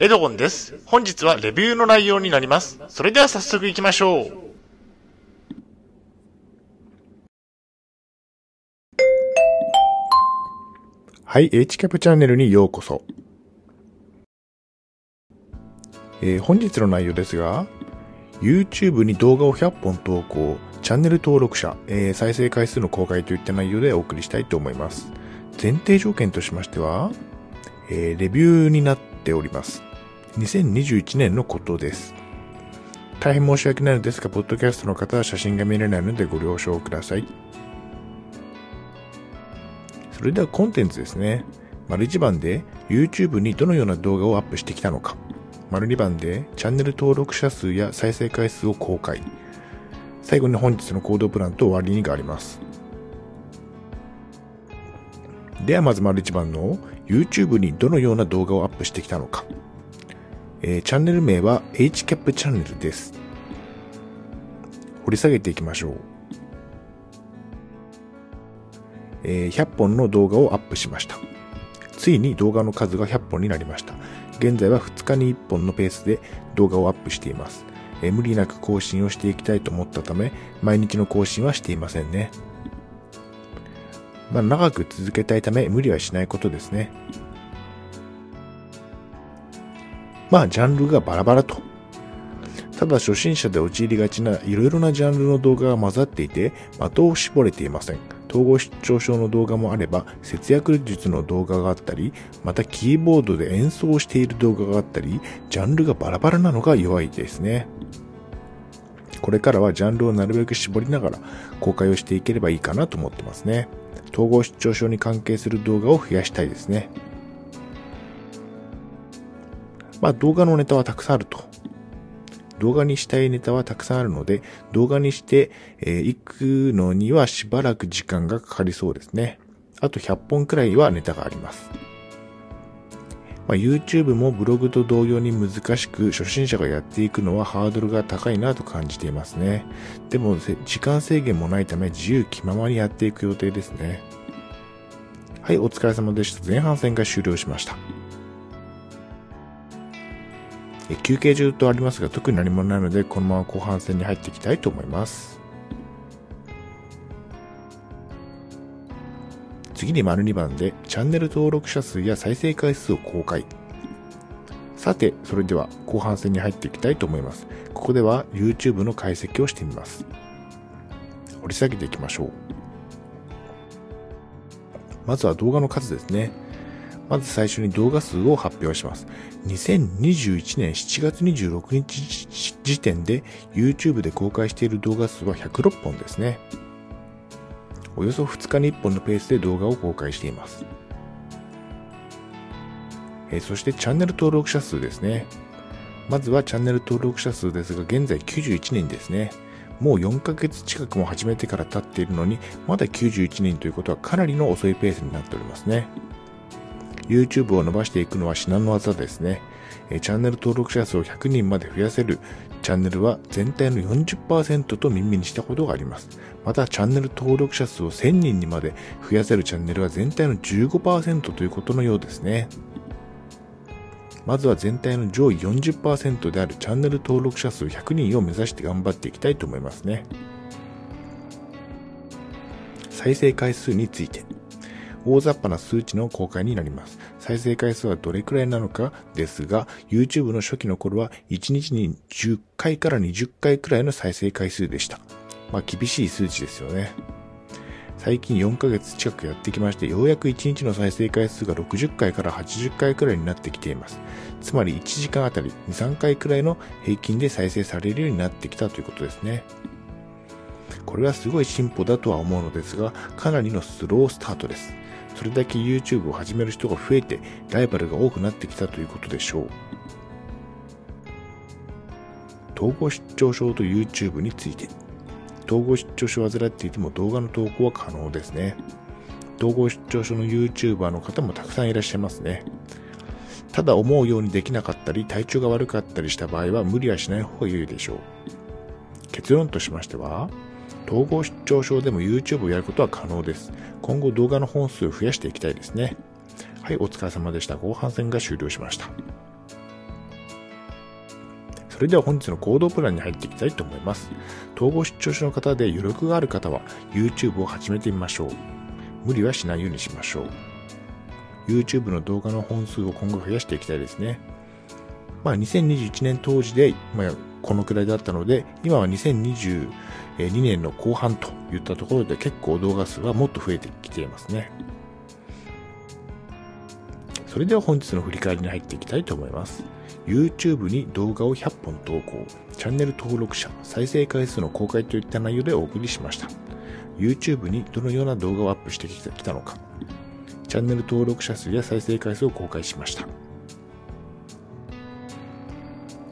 エドゴンです。本日はレビューの内容になります。それでは早速行きましょう。はい、HCAP チャンネルにようこそ。えー本日の内容ですが、YouTube に動画を100本投稿、チャンネル登録者、えー再生回数の公開といった内容でお送りしたいと思います。前提条件としましては、えーレビューになっております。2021年のことです。大変申し訳ないのですが、ポッドキャストの方は写真が見れないのでご了承ください。それではコンテンツですね。丸1番で YouTube にどのような動画をアップしてきたのか。丸2番でチャンネル登録者数や再生回数を公開。最後に本日の行動プランと終わりにがあります。ではまず丸1番の YouTube にどのような動画をアップしてきたのか。えーチャンネル名は HCAP チャンネルです。掘り下げていきましょう。えー100本の動画をアップしました。ついに動画の数が100本になりました。現在は2日に1本のペースで動画をアップしています。えー無理なく更新をしていきたいと思ったため、毎日の更新はしていませんね。まあ、長く続けたいため、無理はしないことですね。まあ、ジャンルがバラバラと。ただ初心者で陥りがちないろいろなジャンルの動画が混ざっていて、的を絞れていません。統合失調症の動画もあれば、節約術の動画があったり、またキーボードで演奏している動画があったり、ジャンルがバラバラなのが弱いですね。これからはジャンルをなるべく絞りながら公開をしていければいいかなと思ってますね。統合失調症に関係する動画を増やしたいですね。まあ動画のネタはたくさんあると。動画にしたいネタはたくさんあるので、動画にして、えー行くのにはしばらく時間がかかりそうですね。あと100本くらいはネタがあります。まあ、YouTube もブログと同様に難しく、初心者がやっていくのはハードルが高いなと感じていますね。でも、時間制限もないため自由気ままにやっていく予定ですね。はい、お疲れ様でした。前半戦が終了しました。休憩中とありますが特に何もないのでこのまま後半戦に入っていきたいと思います。次に丸2番でチャンネル登録者数や再生回数を公開。さてそれでは後半戦に入っていきたいと思います。ここでは YouTube の解析をしてみます。掘り下げていきましょう。まずは動画の数ですね。まず最初に動画数を発表します。2021年7月26日時点で YouTube で公開している動画数は106本ですね。およそ2日に1本のペースで動画を公開しています。えそしてチャンネル登録者数ですね。まずはチャンネル登録者数ですが現在91人ですね。もう4ヶ月近くも始めてから経っているのにまだ91人ということはかなりの遅いペースになっておりますね。YouTube を伸ばしていくのは至難の技ですね。えチャンネル登録者数を100人まで増やせるチャンネルは全体の40%と耳にしたことがあります。また、チャンネル登録者数を1000人にまで増やせるチャンネルは全体の15%ということのようですね。まずは全体の上位40%であるチャンネル登録者数100人を目指して頑張っていきたいと思いますね。再生回数について。大雑把な数値の公開になります。再生回数はどれくらいなのかですが、YouTube の初期の頃は1日に10回から20回くらいの再生回数でした。まあ厳しい数値ですよね。最近4ヶ月近くやってきまして、ようやく1日の再生回数が60回から80回くらいになってきています。つまり1時間あたり2、3回くらいの平均で再生されるようになってきたということですね。これはすごい進歩だとは思うのですが、かなりのスロースタートです。それだけ YouTube を始める人が増えて、ライバルが多くなってきたということでしょう。統合失調症と YouTube について。統合失調症を患っていても動画の投稿は可能ですね。統合失調症の YouTuber の方もたくさんいらっしゃいますね。ただ思うようにできなかったり、体調が悪かったりした場合は無理はしない方が良いでしょう。結論としましては、統合失調症でも YouTube をやることは可能です。今後動画の本数を増やしていきたいですね。はい、お疲れ様でした。後半戦が終了しました。それでは本日の行動プランに入っていきたいと思います。統合失調症の方で余力がある方は YouTube を始めてみましょう。無理はしないようにしましょう。YouTube の動画の本数を今後増やしていきたいですね。まあ2021年当時で、まあ、このくらいだったので、今は2022年の後半といったところで結構動画数はもっと増えてきていますね。それでは本日の振り返りに入っていきたいと思います。YouTube に動画を100本投稿、チャンネル登録者、再生回数の公開といった内容でお送りしました。YouTube にどのような動画をアップしてきたのか、チャンネル登録者数や再生回数を公開しました。